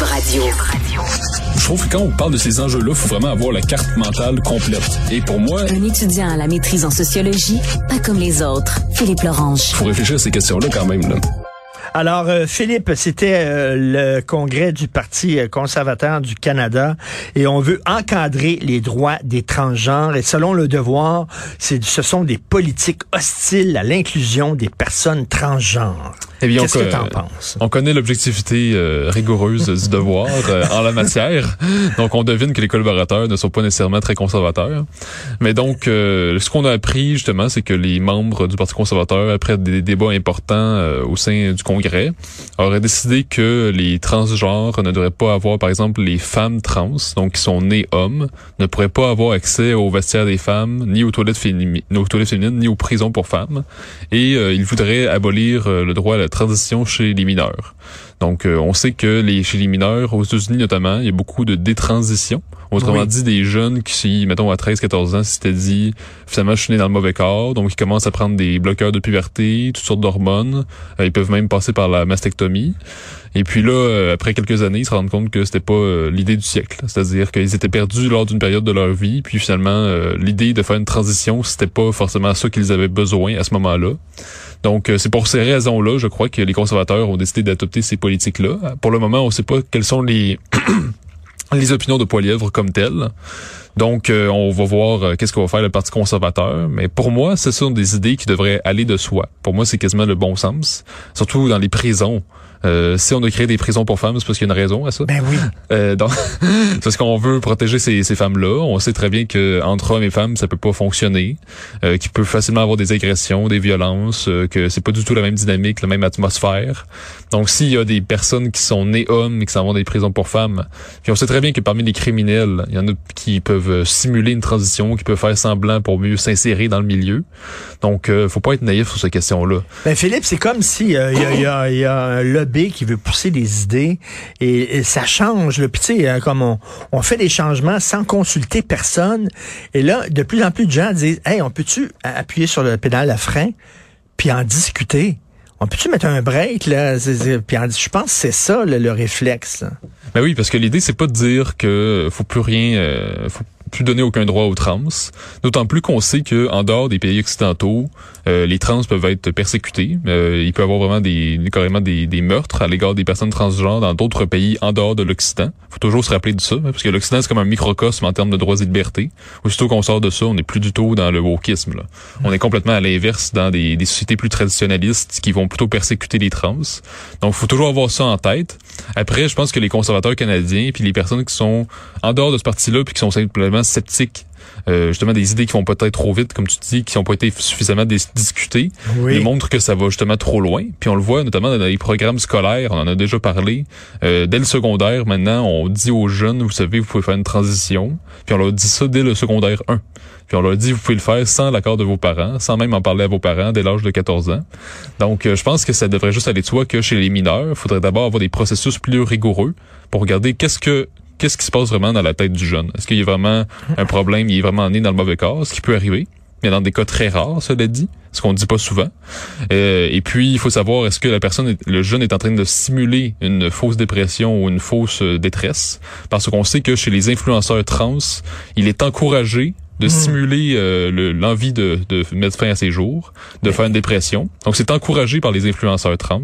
Cube Radio. Je trouve que quand on parle de ces enjeux-là, il faut vraiment avoir la carte mentale complète. Et pour moi... Un étudiant à la maîtrise en sociologie, pas comme les autres. Philippe Lorange. Il faut réfléchir à ces questions-là quand même. Là. Alors, euh, Philippe, c'était euh, le congrès du Parti conservateur du Canada et on veut encadrer les droits des transgenres. Et selon le devoir, ce sont des politiques hostiles à l'inclusion des personnes transgenres. Eh bien, Qu'est-ce que tu en penses? On connaît l'objectivité euh, rigoureuse du devoir en la matière. Donc, on devine que les collaborateurs ne sont pas nécessairement très conservateurs. Mais donc, ce qu'on a appris, justement, c'est que les membres du Parti conservateur, après des débats importants au sein du congrès, aurait décidé que les transgenres ne devraient pas avoir, par exemple, les femmes trans, donc qui sont nées hommes, ne pourraient pas avoir accès aux vestiaires des femmes, ni aux toilettes, féminines, ni aux prisons pour femmes. Et euh, ils voudraient abolir euh, le droit à la transition chez les mineurs. Donc, euh, on sait que les, chez les mineurs, aux États-Unis notamment, il y a beaucoup de détransition. Autrement dit, des jeunes qui, mettons, à 13-14 ans, s'étaient dit, finalement, je suis né dans le mauvais corps, donc ils commencent à prendre des bloqueurs de puberté, toutes sortes d'hormones. Euh, ils peuvent même passer par la mastectomie. Et puis là, euh, après quelques années, ils se rendent compte que c'était pas l'idée du siècle. C'est-à-dire qu'ils étaient perdus lors d'une période de leur vie, puis finalement, l'idée de faire une transition, c'était pas forcément ça qu'ils avaient besoin à ce moment-là. Donc, c'est pour ces raisons-là, je crois que les conservateurs ont décidé d'adopter ces politiques-là. Pour le moment, on ne sait pas quelles sont les les opinions de Poilièvre comme telles. Donc, euh, on va voir euh, qu'est-ce qu'on va faire le Parti conservateur. Mais pour moi, ce sont des idées qui devraient aller de soi. Pour moi, c'est quasiment le bon sens. Surtout dans les prisons. Euh, si on a créé des prisons pour femmes, c'est parce qu'il y a une raison à ça. Ben oui. Euh, donc, c'est parce qu'on veut protéger ces, ces femmes-là. On sait très bien que entre hommes et femmes, ça peut pas fonctionner, euh, qu'il peut facilement avoir des agressions, des violences, euh, que c'est pas du tout la même dynamique, la même atmosphère. Donc, s'il y a des personnes qui sont nées hommes et qui s'en vont des prisons pour femmes, puis on sait très bien que parmi les criminels, il y en a qui peuvent simuler une transition, qui peuvent faire semblant pour mieux s'insérer dans le milieu. Donc, euh, faut pas être naïf sur ces questions-là. Ben Philippe, c'est comme si il y, a, y, a, y a qui veut pousser des idées et, ça change. Puis tu sais, euh, comme on, fait des changements sans consulter personne. Et là, de plus en plus de gens disent, hey, on peut-tu appuyer sur le pédale à frein puis en discuter? On peut-tu mettre un break là? Puis je pense que c'est ça le, réflexe. Ben oui, parce que l'idée c'est pas de dire que faut plus rien, euh, plus donner aucun droit aux trans. D'autant plus qu'on sait que en dehors des pays occidentaux, euh, les trans peuvent être persécutés. Euh, il peut y avoir vraiment des carrément des, des meurtres à l'égard des personnes transgenres dans d'autres pays en dehors de l'Occident. Faut toujours se rappeler de ça, hein, parce que l'Occident c'est comme un microcosme en termes de droits et libertés. Aussitôt qu'on sort de ça, on n'est plus du tout dans le wokisme. Là. On est complètement à l'inverse dans des, des sociétés plus traditionnalistes qui vont plutôt persécuter les trans. Donc, faut toujours avoir ça en tête. Après, je pense que les conservateurs canadiens puis les personnes qui sont en dehors de ce parti-là puis qui sont simplement sceptiques euh, justement des idées qui vont peut-être trop vite, comme tu dis, qui n'ont pas été suffisamment discutées, oui. montrent que ça va justement trop loin. Puis on le voit notamment dans les programmes scolaires, on en a déjà parlé. Euh, dès le secondaire, maintenant, on dit aux jeunes, vous savez, vous pouvez faire une transition. Puis on leur dit ça dès le secondaire 1. Puis on leur dit, vous pouvez le faire sans l'accord de vos parents, sans même en parler à vos parents dès l'âge de 14 ans. Donc, euh, je pense que ça devrait juste aller de soi que chez les mineurs, il faudrait d'abord avoir des processus plus rigoureux pour regarder qu'est-ce que qu'est-ce qui se passe vraiment dans la tête du jeune? Est-ce qu'il y a vraiment un problème, il est vraiment né dans le mauvais corps, ce qui peut arriver? Mais dans des cas très rares, cela dit, ce qu'on ne dit pas souvent. Euh, et puis, il faut savoir, est-ce que la personne, le jeune est en train de simuler une fausse dépression ou une fausse euh, détresse? Parce qu'on sait que chez les influenceurs trans, il est encouragé de hmm. simuler euh, l'envie de, de, mettre fin à ses jours, de faire une dépression. Donc, c'est encouragé par les influenceurs trans.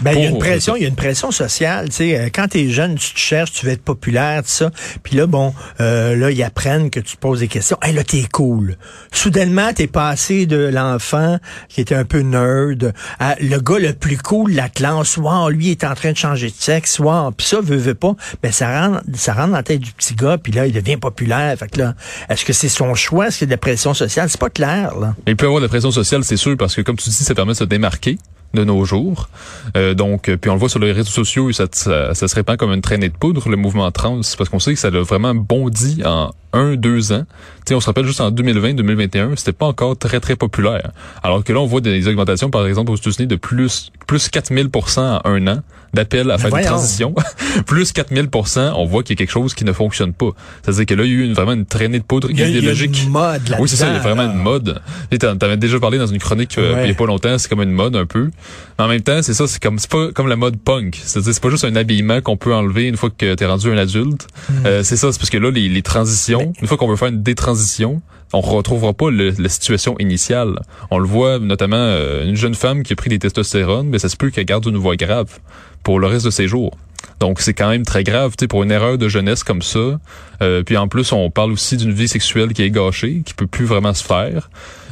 Ben, il y a une pression, il y a une pression sociale. Tu sais, euh, quand t'es jeune, tu te cherches, tu veux être populaire, tout ça. Puis là, bon, euh, là, ils apprennent que tu te poses des questions. Hey, là, t'es cool. Soudainement, t'es passé de l'enfant qui était un peu nerd à le gars le plus cool de la classe. Wow, lui est en train de changer de sexe. Wow, puis ça, veut, veut pas. Ben, ça rentre, ça rentre dans la tête du petit gars. Puis là, il devient populaire. Fait que là, est-ce que c'est son choix, qu'il y a de la pression sociale? C'est pas clair, là. Il peut y avoir de la pression sociale, c'est sûr, parce que comme tu dis, ça permet de se démarquer de nos jours. Euh, donc, puis on le voit sur les réseaux sociaux, ça, ça, se répand comme une traînée de poudre, le mouvement trans, parce qu'on sait que ça a vraiment bondi en un, deux ans, sais, on se rappelle juste en 2020-2021, c'était pas encore très, très populaire. Alors que là, on voit des augmentations, par exemple, aux États-Unis de plus, plus 4000% en un an d'appels à faire une transition. plus 4000% on voit qu'il y a quelque chose qui ne fonctionne pas. C'est-à-dire que là, il y a eu une, vraiment une traînée de poudre idéologique. Il y a une mode là Oui, c'est ça, il y a vraiment une mode. Tu avais déjà parlé dans une chronique euh, il y a pas longtemps, c'est comme une mode un peu. En même temps, c'est ça, c'est comme c'est pas comme la mode punk. C'est-à-dire c'est pas juste un habillement qu'on peut enlever une fois que tu es rendu un adulte. Hmm. Euh, c'est ça, c'est parce que là, les, les transitions, une fois qu'on veut faire une détransition, on retrouvera pas la situation initiale. On le voit notamment euh, une jeune femme qui a pris des testostérones, mais ça se peut qu'elle garde une voix grave pour le reste de ses jours. Donc c'est quand même très grave, tu sais, pour une erreur de jeunesse comme ça. Euh, puis en plus, on parle aussi d'une vie sexuelle qui est gâchée, qui peut plus vraiment se faire.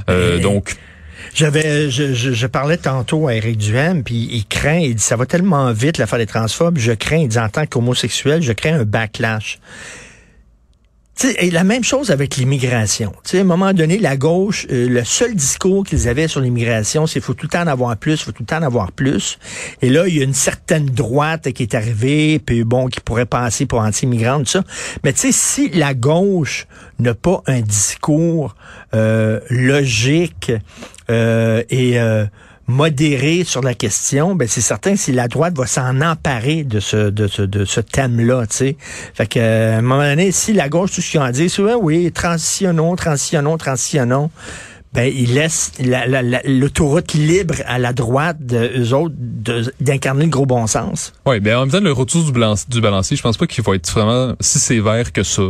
Euh, donc j'avais, je, je, parlais tantôt à Eric Duhem, puis il craint, il dit ça va tellement vite l'affaire des transphobes, je crains, il dit en tant qu'homosexuel, je crains un backlash et la même chose avec l'immigration. À un moment donné, la gauche, euh, le seul discours qu'ils avaient sur l'immigration, c'est faut tout le temps en avoir plus, faut tout le temps en avoir plus. Et là, il y a une certaine droite qui est arrivée, puis bon, qui pourrait passer pour anti-immigrante, tout ça. Mais tu sais, si la gauche n'a pas un discours euh, logique euh, et modéré sur la question, ben c'est certain si la droite va s'en emparer de ce de ce, de ce thème-là, tu sais. Fait que à un moment donné, si la gauche tout ce qu'ils ont à dire, c'est oui, transitionnons, transitionnons, transitionnons ben, il laisse l'autoroute libre à la droite de autres d'incarner le gros bon sens. Oui, ben en même temps, le retour du, du balancier, je pense pas qu'il va être vraiment si sévère que ça.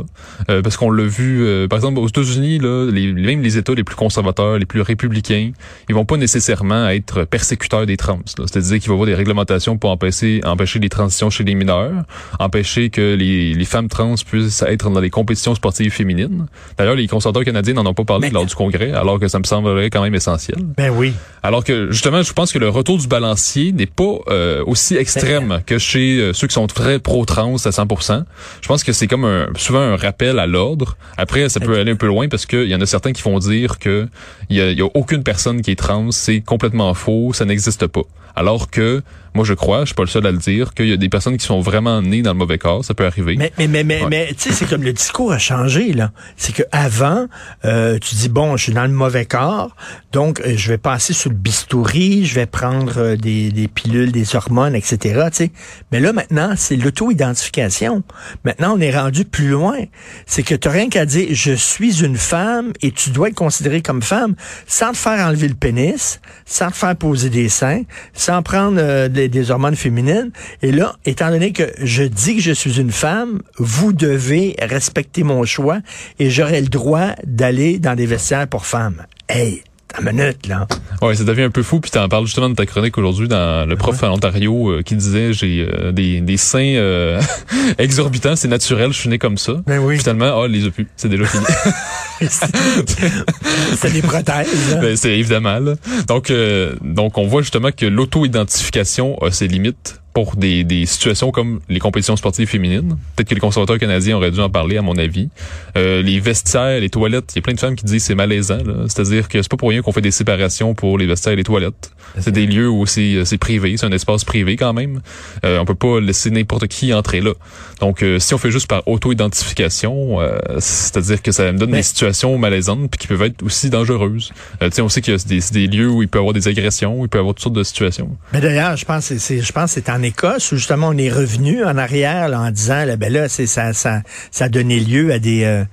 Euh, parce qu'on l'a vu, euh, par exemple, aux États-Unis, là, les, même les États les plus conservateurs, les plus républicains, ils vont pas nécessairement être persécuteurs des trans. C'est-à-dire qu'il va y avoir des réglementations pour empêcher, empêcher les transitions chez les mineurs, empêcher que les, les femmes trans puissent être dans les compétitions sportives féminines. D'ailleurs, les conservateurs canadiens n'en ont pas parlé lors du congrès, alors que ça me semblerait quand même essentiel. Ben oui. Alors que justement, je pense que le retour du balancier n'est pas euh, aussi extrême ben, que chez euh, ceux qui sont très pro-trans à 100%. Je pense que c'est comme un, souvent un rappel à l'ordre. Après, ça peut aller un peu loin parce qu'il y en a certains qui vont dire que il y a, y a aucune personne qui est trans, c'est complètement faux, ça n'existe pas. Alors que moi, je crois, je suis pas le seul à le dire, qu'il y a des personnes qui sont vraiment nées dans le mauvais corps. Ça peut arriver. Mais, mais, mais, mais, mais tu sais, c'est comme le discours a changé, là. C'est que avant, euh, tu dis, bon, je suis dans le mauvais corps, donc euh, je vais passer sous le bistouri, je vais prendre euh, des, des pilules, des hormones, etc., tu sais. Mais là, maintenant, c'est l'auto-identification. Maintenant, on est rendu plus loin. C'est que tu rien qu'à dire, je suis une femme et tu dois être considérée comme femme sans te faire enlever le pénis, sans te faire poser des seins, sans prendre des des, hormones féminines. Et là, étant donné que je dis que je suis une femme, vous devez respecter mon choix et j'aurai le droit d'aller dans des vestiaires pour femmes. Hey, minute, là. Ouais, ça devient un peu fou. Puis en parles justement de ta chronique aujourd'hui dans le prof en Ontario euh, qui disait j'ai euh, des, des seins euh, exorbitants, c'est naturel, je suis né comme ça. Ben oui. finalement, oh, les a plus, c'est déjà fini. c'est des prothèses. Ben, c'est évidemment. Là. Donc, donc on voit justement que l'auto-identification a ses limites pour des, des situations comme les compétitions sportives féminines. Peut-être que les conservateurs canadiens auraient dû en parler, à mon avis. Euh, les vestiaires, les toilettes, il y a plein de femmes qui disent c'est malaisant. C'est-à-dire que c'est pas pour rien qu'on fait des séparations pour les vestiaires et les toilettes. C'est des lieux où c'est, euh, c'est privé, c'est un espace privé quand même. Euh, on peut pas laisser n'importe qui entrer là. Donc, euh, si on fait juste par auto-identification, euh, c'est-à-dire que ça me donne des situations malaisantes puis qui peuvent être aussi dangereuses. tu sais, on sait qu'il y a des, des, lieux où il peut y avoir des agressions, où il peut y avoir toutes sortes de situations. Mais d'ailleurs, je pense c'est, je pense c'est en Écosse où justement on est revenu en arrière en disant là, ben là c'est ça ça ça a donné lieu à des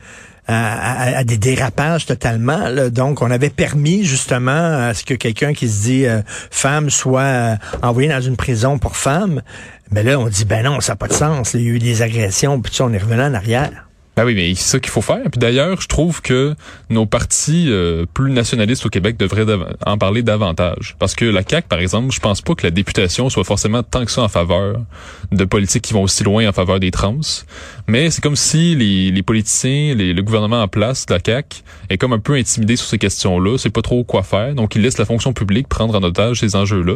à, des dérapages totalement. Donc, on avait permis justement à ce que quelqu'un qui se dit euh, femme soit euh, envoyé dans une prison pour femme. Mais là, on dit ben non, ça n'a pas de sens. Il y a eu des agressions, puis on est revenu en arrière. Ben oui, mais c'est ça qu'il faut faire. Puis d'ailleurs, je trouve que nos partis euh, plus nationalistes au Québec devraient en parler davantage. Parce que la CAQ, par exemple, je pense pas que la députation soit forcément tant que ça en faveur de politiques qui vont aussi loin en faveur des trans. Mais c'est comme si les, les politiciens, les, le gouvernement en place, la CAQ, est comme un peu intimidé sur ces questions-là. C'est pas trop quoi faire. Donc, ils laissent la fonction publique prendre en otage ces enjeux-là.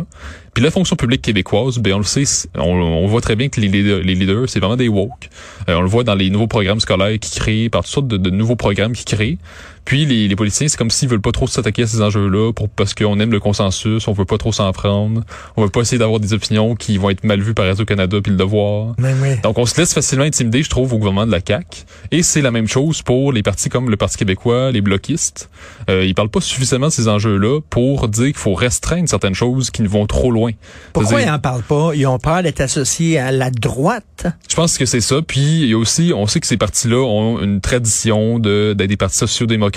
Puis la fonction publique québécoise, ben on le sait, on, voit très bien que les les leaders c'est vraiment des woke. Euh, on le voit dans les nouveaux programmes scolaires qui créent, par toutes sortes de, nouveaux programmes qui créent. Puis les, les politiciens, c'est comme s'ils veulent pas trop s'attaquer à ces enjeux-là pour parce qu'on aime le consensus, on veut pas trop s'en prendre, on veut pas essayer d'avoir des opinions qui vont être mal vues par Radio-Canada puis le devoir. Donc on se laisse facilement intimider, je trouve, au gouvernement de la CAQ. Et c'est la même chose pour les partis comme le Parti québécois, les bloquistes. Euh, ils parlent pas suffisamment de ces enjeux-là pour dire qu'il faut restreindre certaines choses qui ne vont trop loin. Pourquoi ils en parlent pas? Ils ont peur d'être associés à la droite? Je pense que c'est ça. Puis il y a aussi, on sait que ces partis-là ont une tradition de d'être des partis sociaux-démocrates,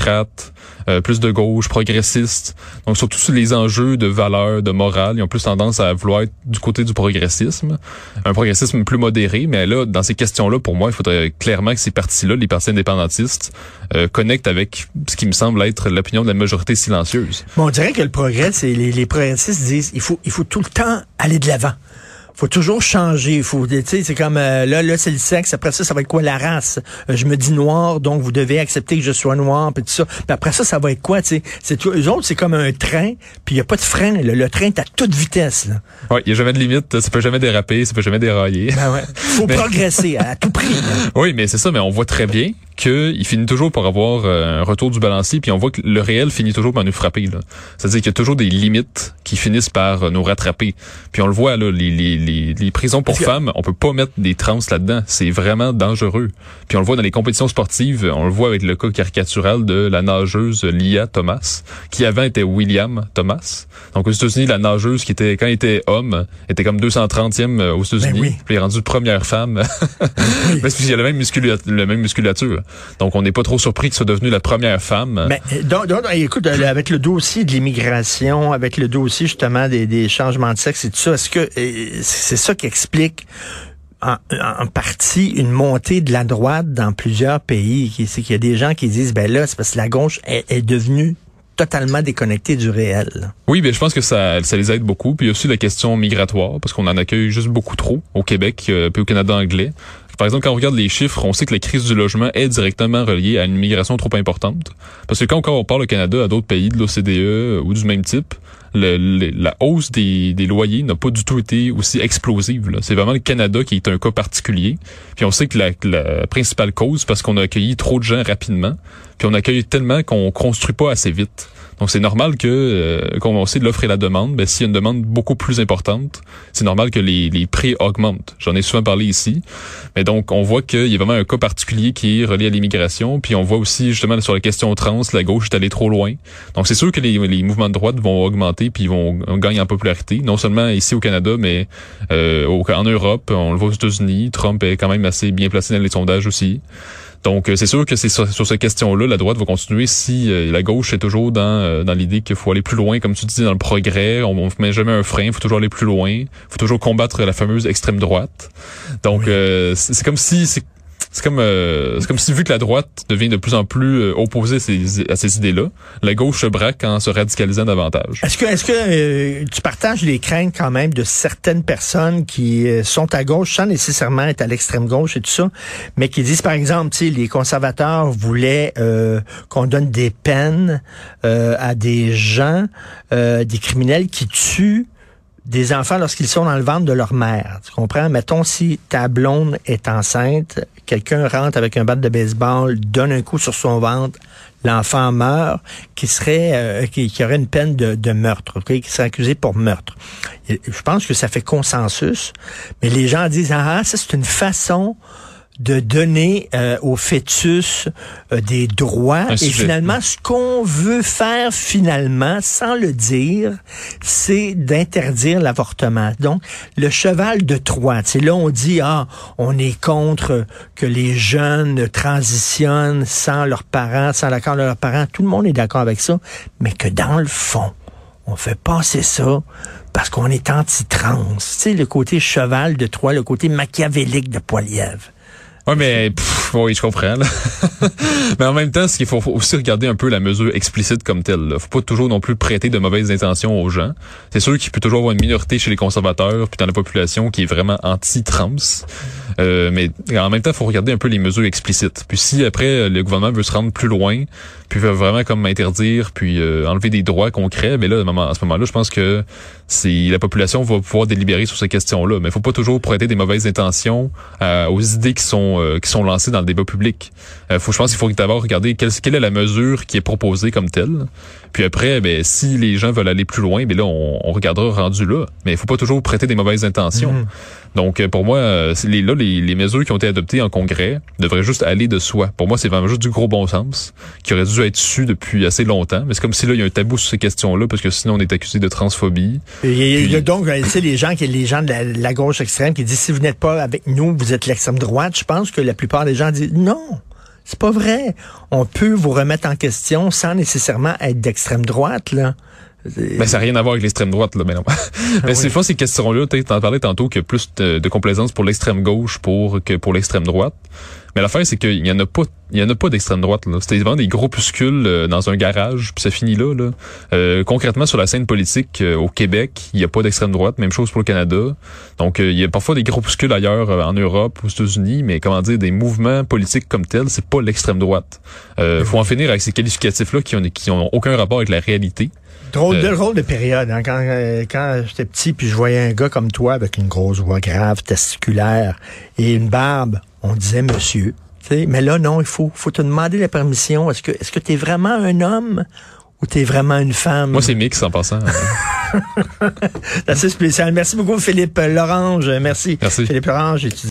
euh, plus de gauche, progressistes. Donc surtout sur les enjeux de valeur, de morale, ils ont plus tendance à vouloir être du côté du progressisme, un progressisme plus modéré. Mais là, dans ces questions-là, pour moi, il faudrait clairement que ces partis-là, les partis indépendantistes, euh, connectent avec ce qui me semble être l'opinion de la majorité silencieuse. Bon, on dirait que le progrès, c'est les, les progressistes disent il faut il faut tout le temps aller de l'avant faut toujours changer. Faut, c'est comme euh, là, là, c'est le sexe. Après ça, ça va être quoi la race? Euh, Je me dis noir, donc vous devez accepter que je sois noir, puis tout ça. Puis après ça, ça va être quoi Tu c'est tout. Eux autres, c'est comme un train, puis il y a pas de frein. Le train est à toute vitesse. Là. Ouais, il y a jamais de limite. Ça peut jamais déraper, ça peut jamais dérailler. Ben ouais. Faut progresser à tout prix. Oui, mais c'est ça. Mais on voit très bien qu'il finit toujours par avoir euh, un retour du balancier, puis on voit que le réel finit toujours par nous frapper. C'est-à-dire qu'il y a toujours des limites qui finissent par euh, nous rattraper. Puis on le voit, là, les, les, les, les prisons pour femmes, on peut pas mettre des trans là-dedans. C'est vraiment dangereux. Puis on le voit dans les compétitions sportives, on le voit avec le cas caricatural de la nageuse Lia Thomas, qui avant était William Thomas. Donc aux États-Unis, la nageuse qui était, quand elle était homme, était comme 230e euh, aux États-Unis. Ben puis elle est rendue première femme. oui. Parce qu'il y a la même, musculature, la même musculature. Donc, on n'est pas trop surpris que soit devenue la première femme. Mais, donc, donc, écoute, euh, avec le dossier de l'immigration, avec le dossier justement des, des, changements de sexe et tout ça, est-ce que euh, c'est ça qui explique en, en, partie une montée de la droite dans plusieurs pays? C'est qu'il y a des gens qui disent, ben là, c'est parce que la gauche est, est devenue totalement déconnectée du réel. Oui, mais je pense que ça, ça les aide beaucoup. Puis il y a aussi la question migratoire, parce qu'on en accueille juste beaucoup trop au Québec, euh, puis au Canada anglais. Par exemple, quand on regarde les chiffres, on sait que la crise du logement est directement reliée à une migration trop importante. Parce que quand, on parle au Canada à d'autres pays de l'OCDE ou du même type, le, la hausse des, loyers n'a pas du tout été aussi explosive. C'est vraiment le Canada qui est un cas particulier. Puis on sait que la, la principale cause, parce qu'on a accueilli trop de gens rapidement, puis on accueille tellement qu'on construit pas assez vite. Donc c'est normal que, euh, on sait de l'offre et la demande, ben, s'il y a une demande beaucoup plus importante, c'est normal que les, les prix augmentent. J'en ai souvent parlé ici. Mais donc on voit qu'il y a vraiment un cas particulier qui est relié à l'immigration. Puis on voit aussi justement sur la question trans, la gauche est allée trop loin. Donc c'est sûr que les, les mouvements de droite vont augmenter puis vont gagner en popularité, non seulement ici au Canada, mais euh, en Europe, on le voit aux États-Unis. Trump est quand même assez bien placé dans les sondages aussi. Donc, euh, c'est sûr que c'est sur, sur, cette question-là, la droite va continuer si euh, la gauche est toujours dans, euh, dans l'idée qu'il faut aller plus loin, comme tu dis, dans le progrès. On ne met jamais un frein, il faut toujours aller plus loin. Il faut toujours combattre la fameuse extrême droite. Donc, c'est comme si c'est comme euh, c'est comme si vu que la droite devient de plus en plus euh, opposée à ces, idées-là, la gauche se braque en se radicalisant davantage. Est-ce que est-ce que euh, tu partages les craintes quand même de certaines personnes qui sont à gauche sans nécessairement être à l'extrême gauche et tout ça, mais qui disent par exemple, tu les conservateurs voulaient qu'on donne des peines à des gens, des criminels qui tuent des enfants lorsqu'ils sont dans le ventre de leur mère. Tu comprends? Mettons si ta blonde est enceinte, quelqu'un rentre avec un bat de baseball, donne un coup sur son ventre, l'enfant meurt, qui serait euh, qui, aurait une peine de, meurtre, qui serait accusé pour meurtre. je pense que ça fait consensus, mais les gens disent ah ça c'est une façon de donner euh, au fœtus euh, des droits. et finalement, ce qu'on veut faire finalement, sans le dire, c'est d'interdire l'avortement. Donc, le cheval de Troie. C'est là on dit ah, on est contre que les jeunes transitionnent sans leurs parents, sans l'accord de leurs parents. Tout le monde est d'accord avec ça, mais que dans le fond, on fait passer ça parce qu'on est anti-trans. Tu sais, le côté cheval de Troie, le côté machiavélique de Poilievre. Oui, mais oui, je comprends. mais en même temps, ce qu'il faut, aussi regarder un peu la mesure explicite comme telle. Là. Faut pas toujours non plus prêter de mauvaises intentions aux gens. C'est sûr qu'il peut toujours avoir une minorité chez les conservateurs puis dans la population qui est vraiment anti-trans. Euh, mais en même temps, faut regarder un peu les mesures explicites. Puis si après le gouvernement veut se rendre plus loin, puis vraiment comme interdire, puis euh, enlever des droits concrets, mais là, à ce moment-là, je pense que c'est la population va pouvoir délibérer sur ces questions-là. Mais il faut pas toujours prêter des mauvaises intentions euh, aux idées qui sont euh, qui sont lancés dans le débat public. Euh, faut, je pense qu'il faut d'abord regarder quelle, quelle est la mesure qui est proposée comme telle. Puis après, ben, si les gens veulent aller plus loin, ben là, on, on regardera rendu là. Mais il faut pas toujours prêter des mauvaises intentions. Mhm. Donc, pour moi, les, là, les, les, mesures qui ont été adoptées en Congrès devraient juste aller de soi. Pour moi, c'est vraiment juste du gros bon sens qui aurait dû être su depuis assez longtemps. Mais c'est comme si là, il y a un tabou sur ces questions-là parce que sinon, on est accusé de transphobie. Et, Puis, donc, tu sais, les gens qui, les gens de la, la gauche extrême qui disent si vous n'êtes pas avec nous, vous êtes l'extrême droite. Je pense que la plupart des gens disent non. C'est pas vrai. On peut vous remettre en question sans nécessairement être d'extrême droite, là. Ben, ça n'a rien à voir avec l'extrême droite, là, mais non. mais c'est fois ces questions-là, tu en parlais tantôt qu'il y a plus de, de complaisance pour l'extrême gauche pour que pour l'extrême droite. Mais l'affaire, c'est qu'il y en a pas, il y en a pas d'extrême droite. Là. C'était vraiment des groupuscules euh, dans un garage, puis ça finit là. là. Euh, concrètement, sur la scène politique euh, au Québec, il n'y a pas d'extrême droite. Même chose pour le Canada. Donc, euh, il y a parfois des groupuscules ailleurs en Europe, aux États-Unis, mais comment dire, des mouvements politiques comme tels, c'est pas l'extrême droite. Euh, faut en finir avec ces qualificatifs-là qui ont, qui ont aucun rapport avec la réalité. Drôle de, drôle de période. Hein? Quand, quand j'étais petit, puis je voyais un gars comme toi avec une grosse voix grave, testiculaire et une barbe, on disait monsieur. T'sais. Mais là, non, il faut, faut te demander la permission. Est-ce que est-ce que tu es vraiment un homme ou tu es vraiment une femme? Moi, c'est mix en passant. c'est assez spécial. Merci beaucoup, Philippe Lorange. Merci. Merci. Philippe Lorange, étudiant.